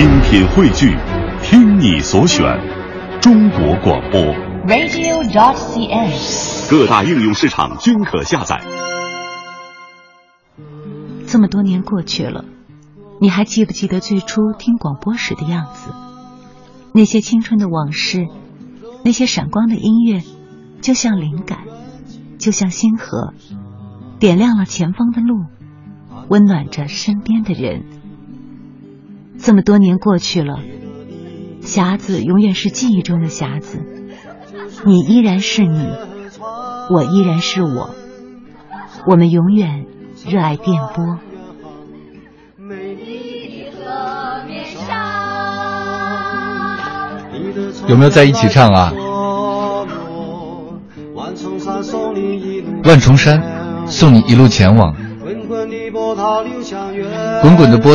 精品汇聚，听你所选，中国广播。radio.dot.cn，。各大应用市场均可下载。这么多年过去了，你还记不记得最初听广播时的样子？那些青春的往事，那些闪光的音乐，就像灵感，就像星河，点亮了前方的路，温暖着身边的人。这么多年过去了，匣子永远是记忆中的匣子，你依然是你，我依然是我，我们永远热爱电波。有没有在一起唱啊？万重山送你一路前往，滚滚的波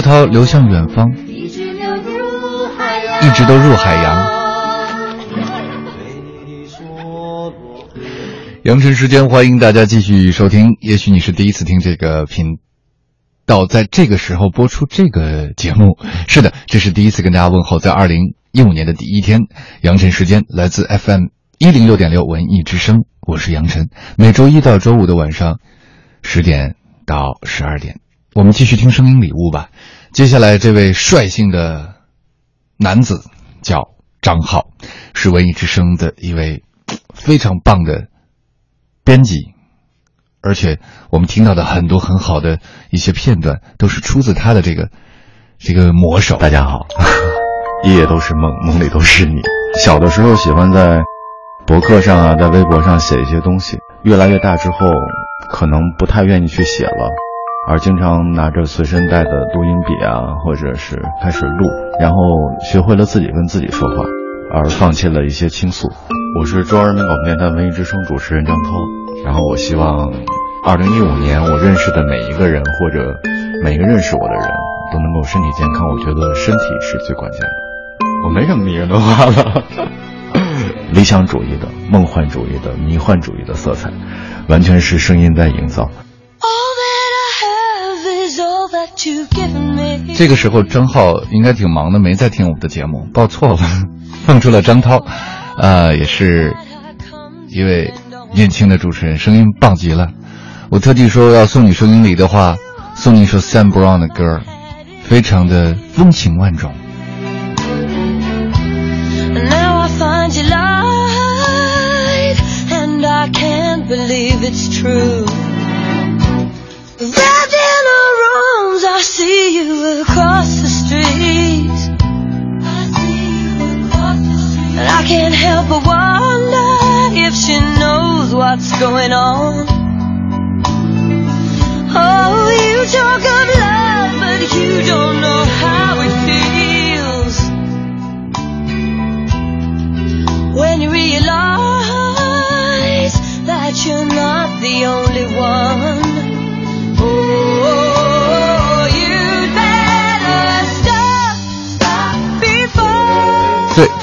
涛流向远方，一直都入海洋。羊城时间，欢迎大家继续收听。也许你是第一次听这个频道，在这个时候播出这个节目。是的，这是第一次跟大家问候，在二零一五年的第一天，羊城时间来自 FM 一零六点六文艺之声，我是杨晨。每周一到周五的晚上十点到十二点，我们继续听声音礼物吧。接下来这位率性的男子叫张浩，是文艺之声的一位非常棒的编辑，而且我们听到的很多很好的一些片段，都是出自他的这个这个魔手。大家好，夜夜都是梦，梦里都是你。小的时候喜欢在博客上啊，在微博上写一些东西，越来越大之后，可能不太愿意去写了，而经常拿着随身带的录音笔啊，或者是开始录，然后学会了自己跟自己说话，而放弃了一些倾诉。我是中央人民广播电台文艺之声主持人张涛，然后我希望，二零一五年我认识的每一个人或者每一个认识我的人都能够身体健康。我觉得身体是最关键的。我没什么迷人的话了。理想主义的、梦幻主义的、迷幻主义的色彩，完全是声音在营造。这个时候，张浩应该挺忙的，没在听我们的节目，报错了，放出了张涛，呃，也是一位年轻的主持人，声音棒极了。我特地说要送你收音礼的话，送你一首 Sam Brown 的歌，非常的风情万种。Now I find you lied, and I can't believe it's true. See you across the street. And I can't help but wonder if she knows what's going on.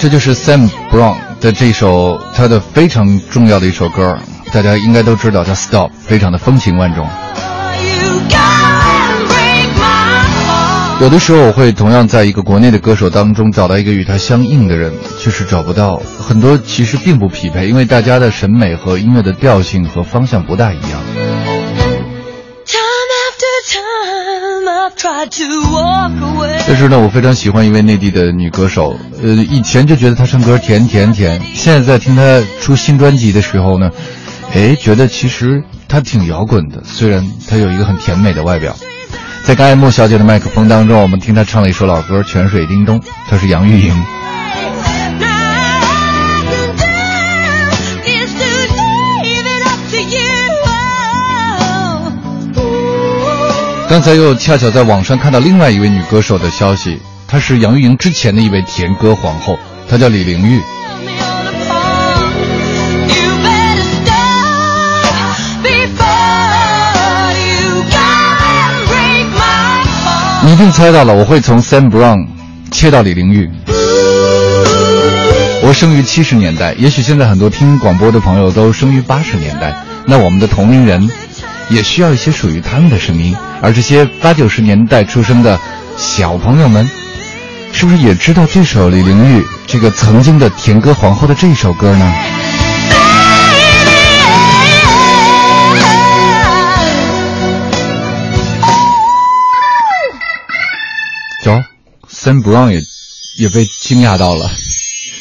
这就是 Sam Brown 的这首他的非常重要的一首歌，大家应该都知道，叫 Stop，非常的风情万种。有的时候我会同样在一个国内的歌手当中找到一个与他相应的人，就是找不到，很多其实并不匹配，因为大家的审美和音乐的调性和方向不大一样。Time after time, 但是呢，我非常喜欢一位内地的女歌手，呃，以前就觉得她唱歌甜甜甜，现在在听她出新专辑的时候呢，哎，觉得其实她挺摇滚的，虽然她有一个很甜美的外表。在刚爱莫小姐的麦克风当中，我们听她唱了一首老歌《泉水叮咚》，她是杨钰莹。刚才又恰巧在网上看到另外一位女歌手的消息，她是杨钰莹之前的一位甜歌皇后，她叫李玲玉。你一定猜到了，我会从 Sam Brown 切到李玲玉。我生于七十年代，也许现在很多听广播的朋友都生于八十年代，那我们的同龄人也需要一些属于他们的声音，而这些八九十年代出生的小朋友们，是不是也知道这首李玲玉这个曾经的甜歌皇后的这首歌呢？走，Sam Brown 也也被惊讶到了。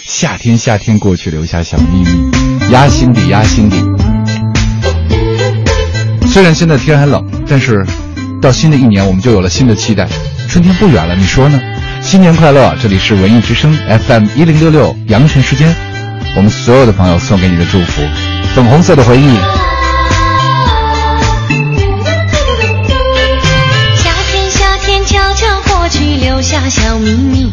夏天，夏天过去，留下小秘密，压心底，压心底。虽然现在天还冷，但是到新的一年，我们就有了新的期待。春天不远了，你说呢？新年快乐！这里是文艺之声 FM 一零六六羊城时间，我们所有的朋友送给你的祝福，粉红色的回忆。夏天，夏天悄悄过去，留下小秘密。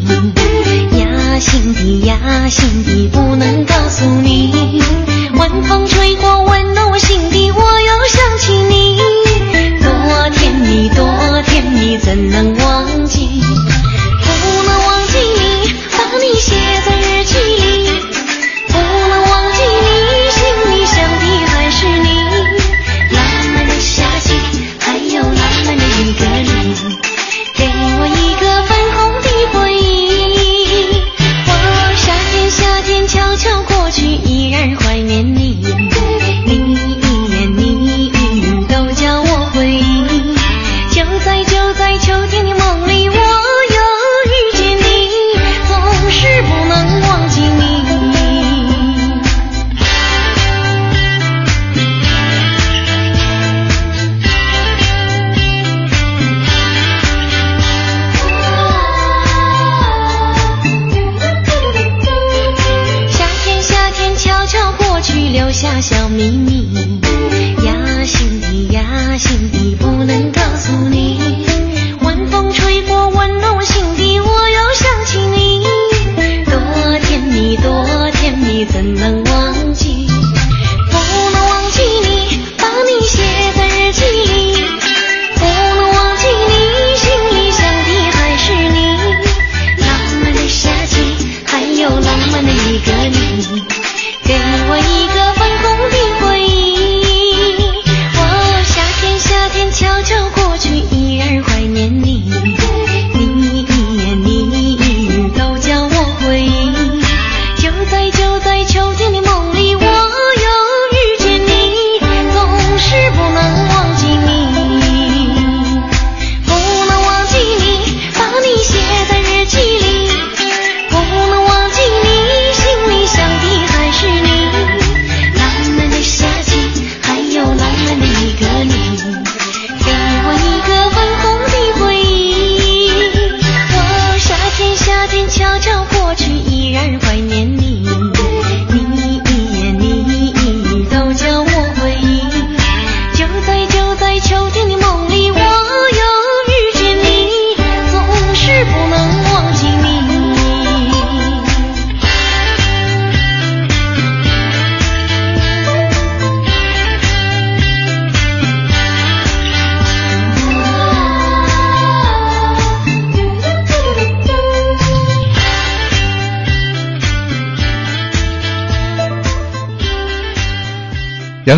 压心底，压心底，不能告诉你。晚风吹过，温暖我心底，我你，怎能忘记？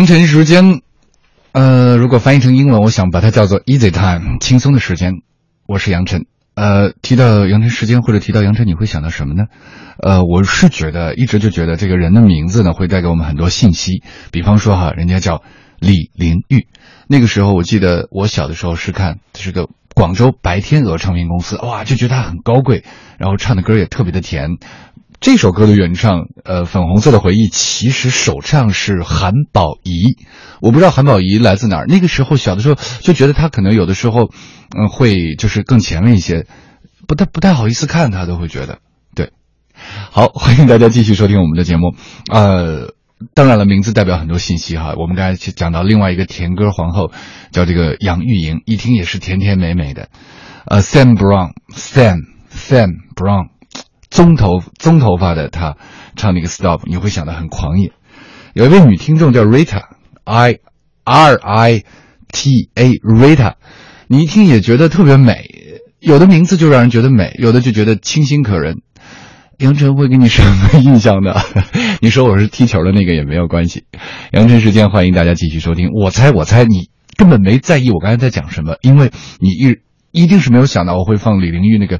羊城时间，呃，如果翻译成英文，我想把它叫做 easy time，轻松的时间。我是杨晨。呃，提到杨晨时间或者提到杨晨，你会想到什么呢？呃，我是觉得一直就觉得这个人的名字呢，会带给我们很多信息。比方说哈，人家叫李玲玉，那个时候我记得我小的时候是看这是个广州白天鹅唱片公司，哇，就觉得他很高贵，然后唱的歌也特别的甜。这首歌的原唱，呃，《粉红色的回忆》，其实首唱是韩宝仪。我不知道韩宝仪来自哪儿。那个时候小的时候就觉得他可能有的时候，嗯，会就是更前面一些，不太不太好意思看他，都会觉得对。好，欢迎大家继续收听我们的节目。呃，当然了，名字代表很多信息哈。我们刚才去讲到另外一个甜歌皇后，叫这个杨钰莹，一听也是甜甜美美的。呃，Sam Brown，Sam Sam Brown。棕头棕头发的她唱那个 Stop，你会想到很狂野。有一位女听众叫 Rita，I R I T A Rita，你一听也觉得特别美。有的名字就让人觉得美，有的就觉得清新可人。杨晨会给你什么印象呢？你说我是踢球的那个也没有关系。杨晨时间，欢迎大家继续收听。我猜，我猜你根本没在意我刚才在讲什么，因为你一一定是没有想到我会放李玲玉那个。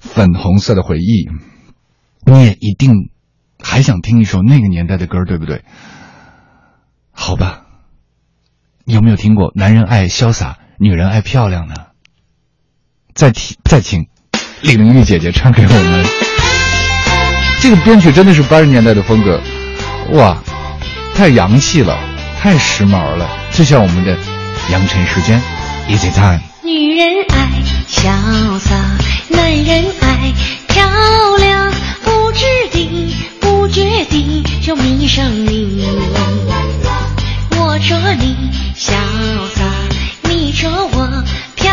粉红色的回忆，你也一定还想听一首那个年代的歌，对不对？好吧，你有没有听过“男人爱潇洒，女人爱漂亮”呢？再听，再请李玲玉姐姐唱给我们。这个编曲真的是八十年代的风格，哇，太洋气了，太时髦了，就像我们的阳晨时间，Easy Time。女人爱潇洒，男人爱又迷上你。我说你潇洒，你说我漂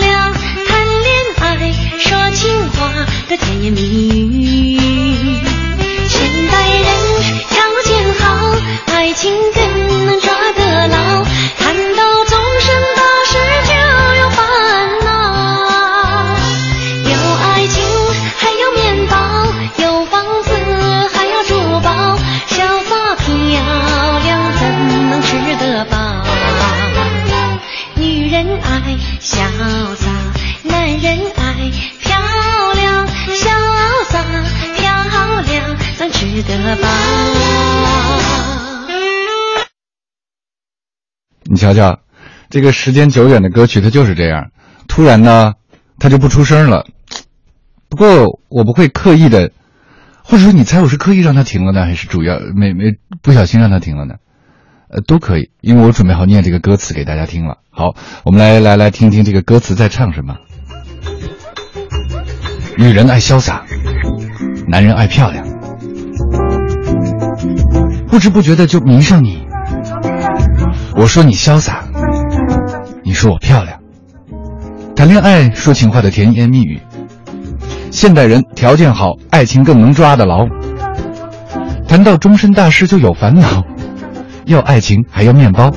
亮，谈恋爱说情话的甜言蜜语。现代人条件好，爱情更瞧瞧，这个时间久远的歌曲，它就是这样，突然呢，它就不出声了。不过我不会刻意的，或者说你猜我是刻意让它停了呢，还是主要没没不小心让它停了呢？呃，都可以，因为我准备好念这个歌词给大家听了。好，我们来来来听听这个歌词在唱什么。女人爱潇洒，男人爱漂亮，不知不觉的就迷上你。我说你潇洒，你说我漂亮。谈恋爱说情话的甜言蜜语，现代人条件好，爱情更能抓得牢。谈到终身大事就有烦恼，要爱情还要面包，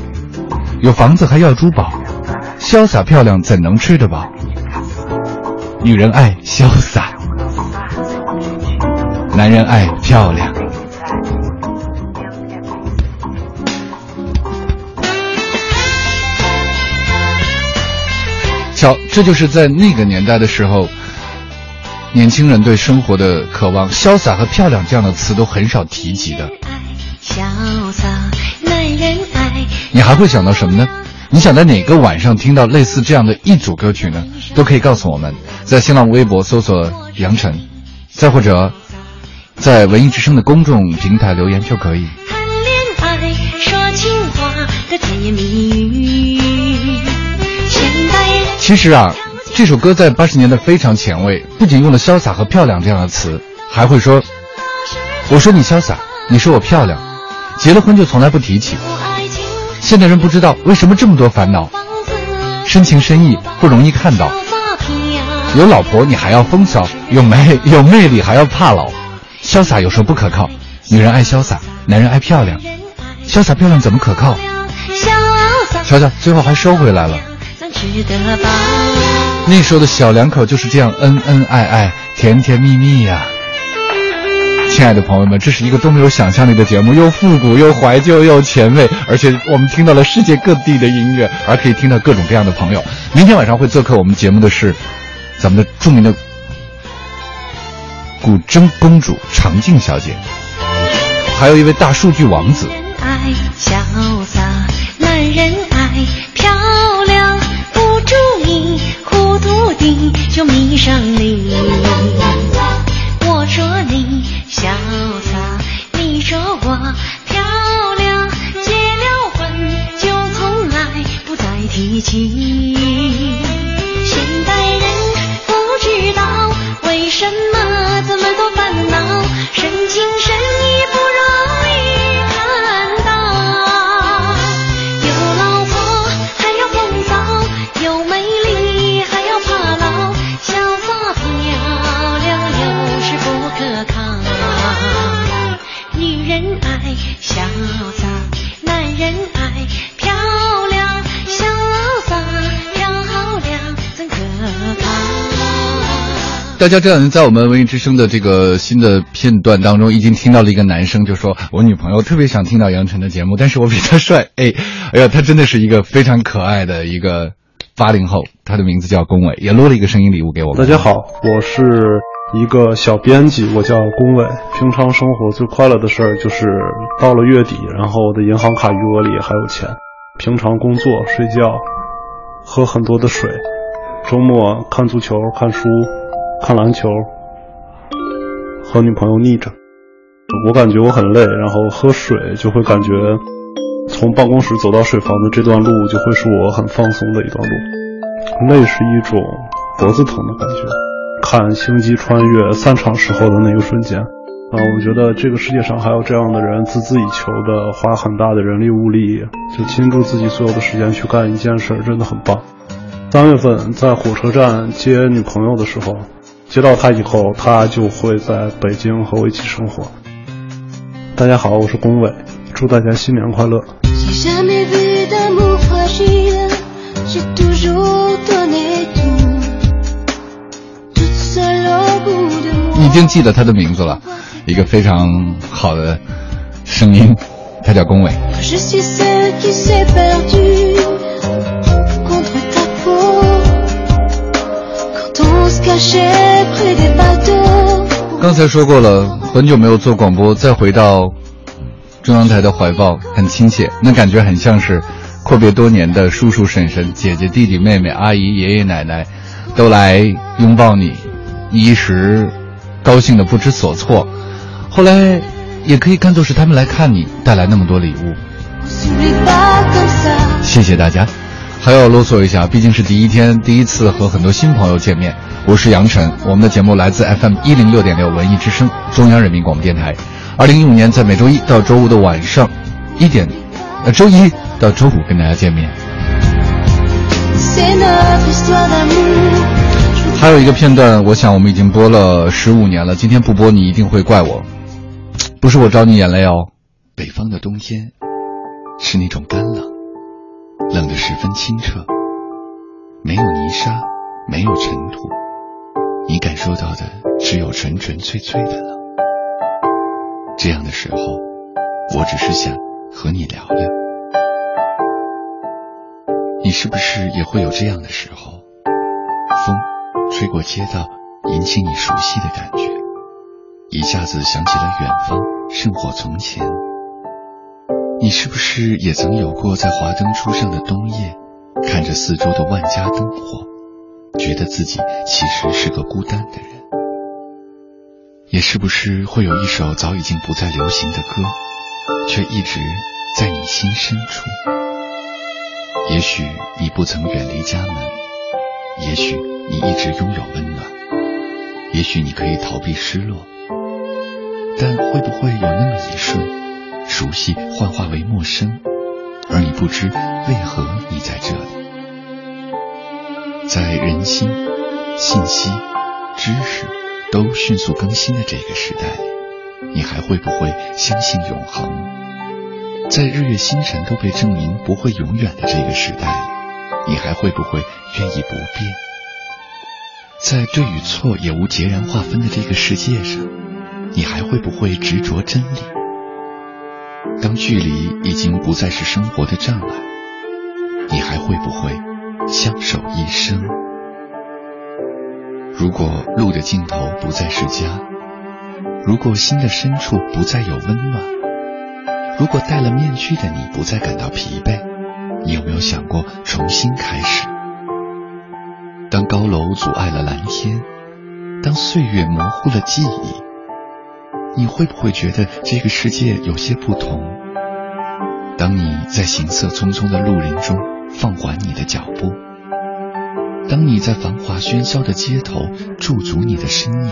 有房子还要珠宝，潇洒漂亮怎能吃得饱？女人爱潇洒，男人爱漂亮。瞧，这就是在那个年代的时候，年轻人对生活的渴望，潇洒和漂亮这样的词都很少提及的。潇洒，男人爱你还会想到什么呢？你想在哪个晚上听到类似这样的一组歌曲呢？都可以告诉我们，在新浪微博搜索“杨晨”，再或者在文艺之声的公众平台留言就可以。其实啊，这首歌在八十年代非常前卫，不仅用了“潇洒”和“漂亮”这样的词，还会说：“我说你潇洒，你说我漂亮。”结了婚就从来不提起。现代人不知道为什么这么多烦恼，深情深意不容易看到。有老婆你还要风骚，有魅有魅力还要怕老，潇洒有时候不可靠。女人爱潇洒，男人爱漂亮，潇洒漂亮怎么可靠？瞧瞧，最后还收回来了。咱吃得吧。那时候的小两口就是这样恩恩爱爱、甜甜蜜蜜呀、亲爱的朋友们，这是一个多么有想象力的节目，又复古又怀旧又前卫，而且我们听到了世界各地的音乐，而可以听到各种各样的朋友。明天晚上会做客我们节目的是咱们的著名的古筝公主常静小姐，还有一位大数据王子。爱潇洒，男人就迷上你。我说你潇洒，你说我漂亮，结了婚就从来不再提起。大家这两天在我们文艺之声的这个新的片段当中，已经听到了一个男生就说：“我女朋友特别想听到杨晨的节目，但是我比他帅。”哎，哎呀，他真的是一个非常可爱的一个八零后，他的名字叫龚伟，也录了一个声音礼物给我们。大家好，我是一个小编辑，我叫龚伟。平常生活最快乐的事儿就是到了月底，然后我的银行卡余额里还有钱。平常工作、睡觉、喝很多的水，周末看足球、看书、看篮球，和女朋友腻着。我感觉我很累，然后喝水就会感觉。从办公室走到水房的这段路，就会是我很放松的一段路。累是一种脖子疼的感觉。看《星际穿越》散场时候的那个瞬间，啊，我觉得这个世界上还有这样的人，孜孜以求的花很大的人力物力，就倾注自己所有的时间去干一件事，真的很棒。三月份在火车站接女朋友的时候，接到他以后，他就会在北京和我一起生活。大家好，我是龚伟，祝大家新年快乐。你已经记得他的名字了，一个非常好的声音，他叫龚伟。刚才说过了，很久没有做广播，再回到中央台的怀抱，很亲切，那感觉很像是阔别多年的叔叔婶婶、姐姐弟弟妹妹、阿姨爷爷奶奶，都来拥抱你，一时高兴的不知所措，后来也可以看作是他们来看你，带来那么多礼物。谢谢大家，还要啰嗦一下，毕竟是第一天，第一次和很多新朋友见面。我是杨晨，我们的节目来自 FM 一零六点六文艺之声，中央人民广播电台。二零一五年在每周一到周五的晚上一点，呃，周一到周五跟大家见面。还有一个片段，我想我们已经播了十五年了，今天不播你一定会怪我，不是我招你眼泪哦。北方的冬天是那种干冷，冷得十分清澈，没有泥沙，没有尘土。你感受到的只有纯纯粹粹的冷。这样的时候，我只是想和你聊聊。你是不是也会有这样的时候？风吹过街道，引起你熟悉的感觉，一下子想起了远方，胜火从前。你是不是也曾有过在华灯初上的冬夜，看着四周的万家灯火？觉得自己其实是个孤单的人，也是不是会有一首早已经不再流行的歌，却一直在你心深处？也许你不曾远离家门，也许你一直拥有温暖，也许你可以逃避失落，但会不会有那么一瞬，熟悉幻化为陌生，而你不知为何你在这里？在人心、信息、知识都迅速更新的这个时代，你还会不会相信永恒？在日月星辰都被证明不会永远的这个时代，你还会不会愿意不变？在对与错也无截然划分的这个世界上，你还会不会执着真理？当距离已经不再是生活的障碍，你还会不会？相守一生。如果路的尽头不再是家，如果心的深处不再有温暖，如果戴了面具的你不再感到疲惫，你有没有想过重新开始？当高楼阻碍了蓝天，当岁月模糊了记忆，你会不会觉得这个世界有些不同？当你在行色匆匆的路人中。放缓你的脚步。当你在繁华喧嚣的街头驻足你的身影，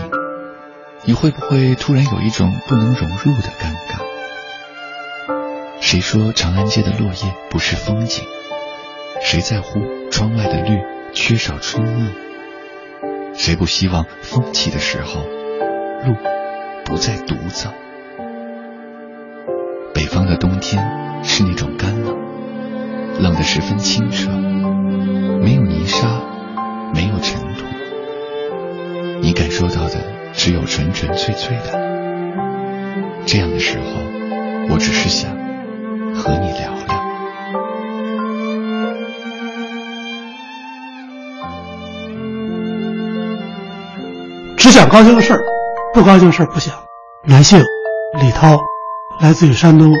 你会不会突然有一种不能融入的尴尬？谁说长安街的落叶不是风景？谁在乎窗外的绿缺少春意？谁不希望风起的时候，路不再独走？北方的冬天是那种干冷。冷的十分清澈没有泥沙没有尘土。你感受到的只有纯纯粹粹的。这样的时候我只是想和你聊聊只想高兴的事儿不高兴的事儿不想。男性李涛来自于山东。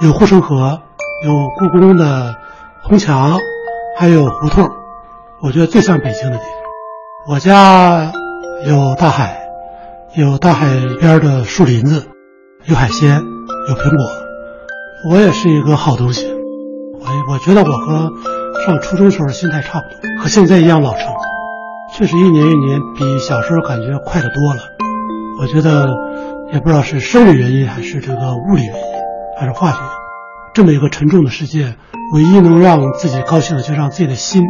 有护城河有故宫的红墙，还有胡同，我觉得最像北京的地方。我家有大海，有大海边的树林子，有海鲜，有苹果。我也是一个好东西，我我觉得我和上初中时候心态差不多，和现在一样老成。确实，一年一年比小时候感觉快得多了。我觉得也不知道是生理原因，还是这个物理原因，还是化学原因。这么一个沉重的世界，唯一能让自己高兴的，就让自己的心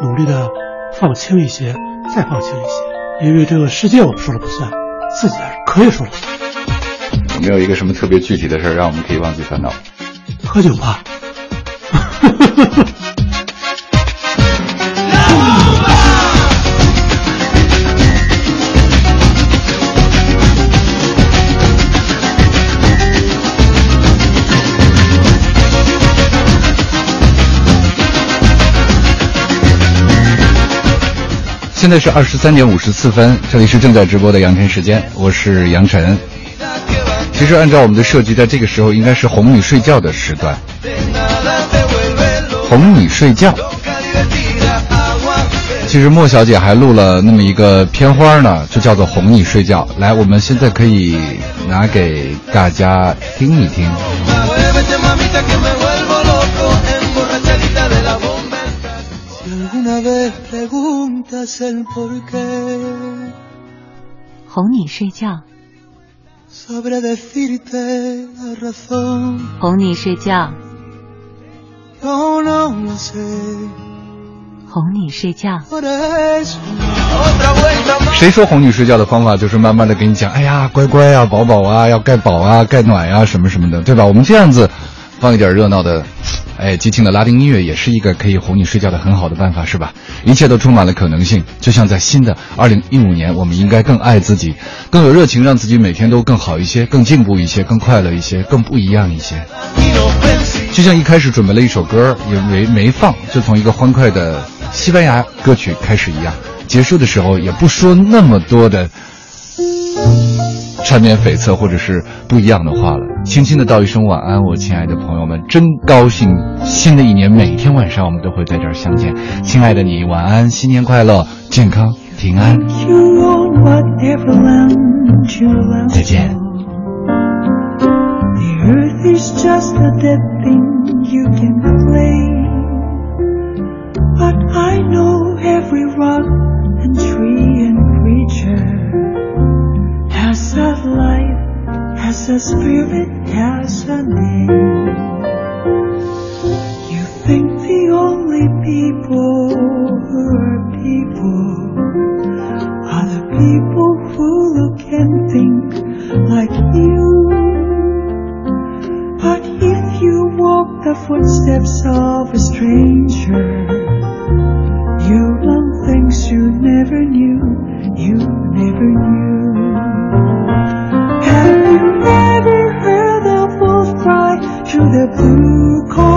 努力的放轻一些，再放轻一些。因为这个世界我们说了不算，自己还是可以说了算。有没有一个什么特别具体的事儿，让我们可以忘记烦恼？喝酒吧。现在是二十三点五十四分，这里是正在直播的杨晨时间，我是杨晨。其实按照我们的设计，在这个时候应该是哄你睡觉的时段。哄你睡觉。其实莫小姐还录了那么一个片花呢，就叫做哄你睡觉。来，我们现在可以拿给大家听一听。哄你睡觉，哄你睡觉，哄你睡觉。谁说哄你睡觉的方法就是慢慢的给你讲，哎呀，乖乖啊，宝宝啊，要盖宝啊，盖暖呀、什么什么的，对吧？我们这样子放一点热闹的，哎，激情的拉丁音乐，也是一个可以哄你睡觉的很好的办法，是吧？一切都充满了可能性，就像在新的二零一五年，我们应该更爱自己，更有热情，让自己每天都更好一些，更进步一些，更快乐一些，更不一样一些。就像一开始准备了一首歌，也没没放，就从一个欢快的西班牙歌曲开始一样，结束的时候也不说那么多的缠绵悱恻或者是不一样的话了，轻轻的道一声晚安，我亲爱的朋友们，真高兴！新的一年每天晚上我们都会在这儿相见，亲爱的你，晚安，新年快乐，健康平安，再见。The earth is just a dead thing you can a spirit, has a name. The blue calm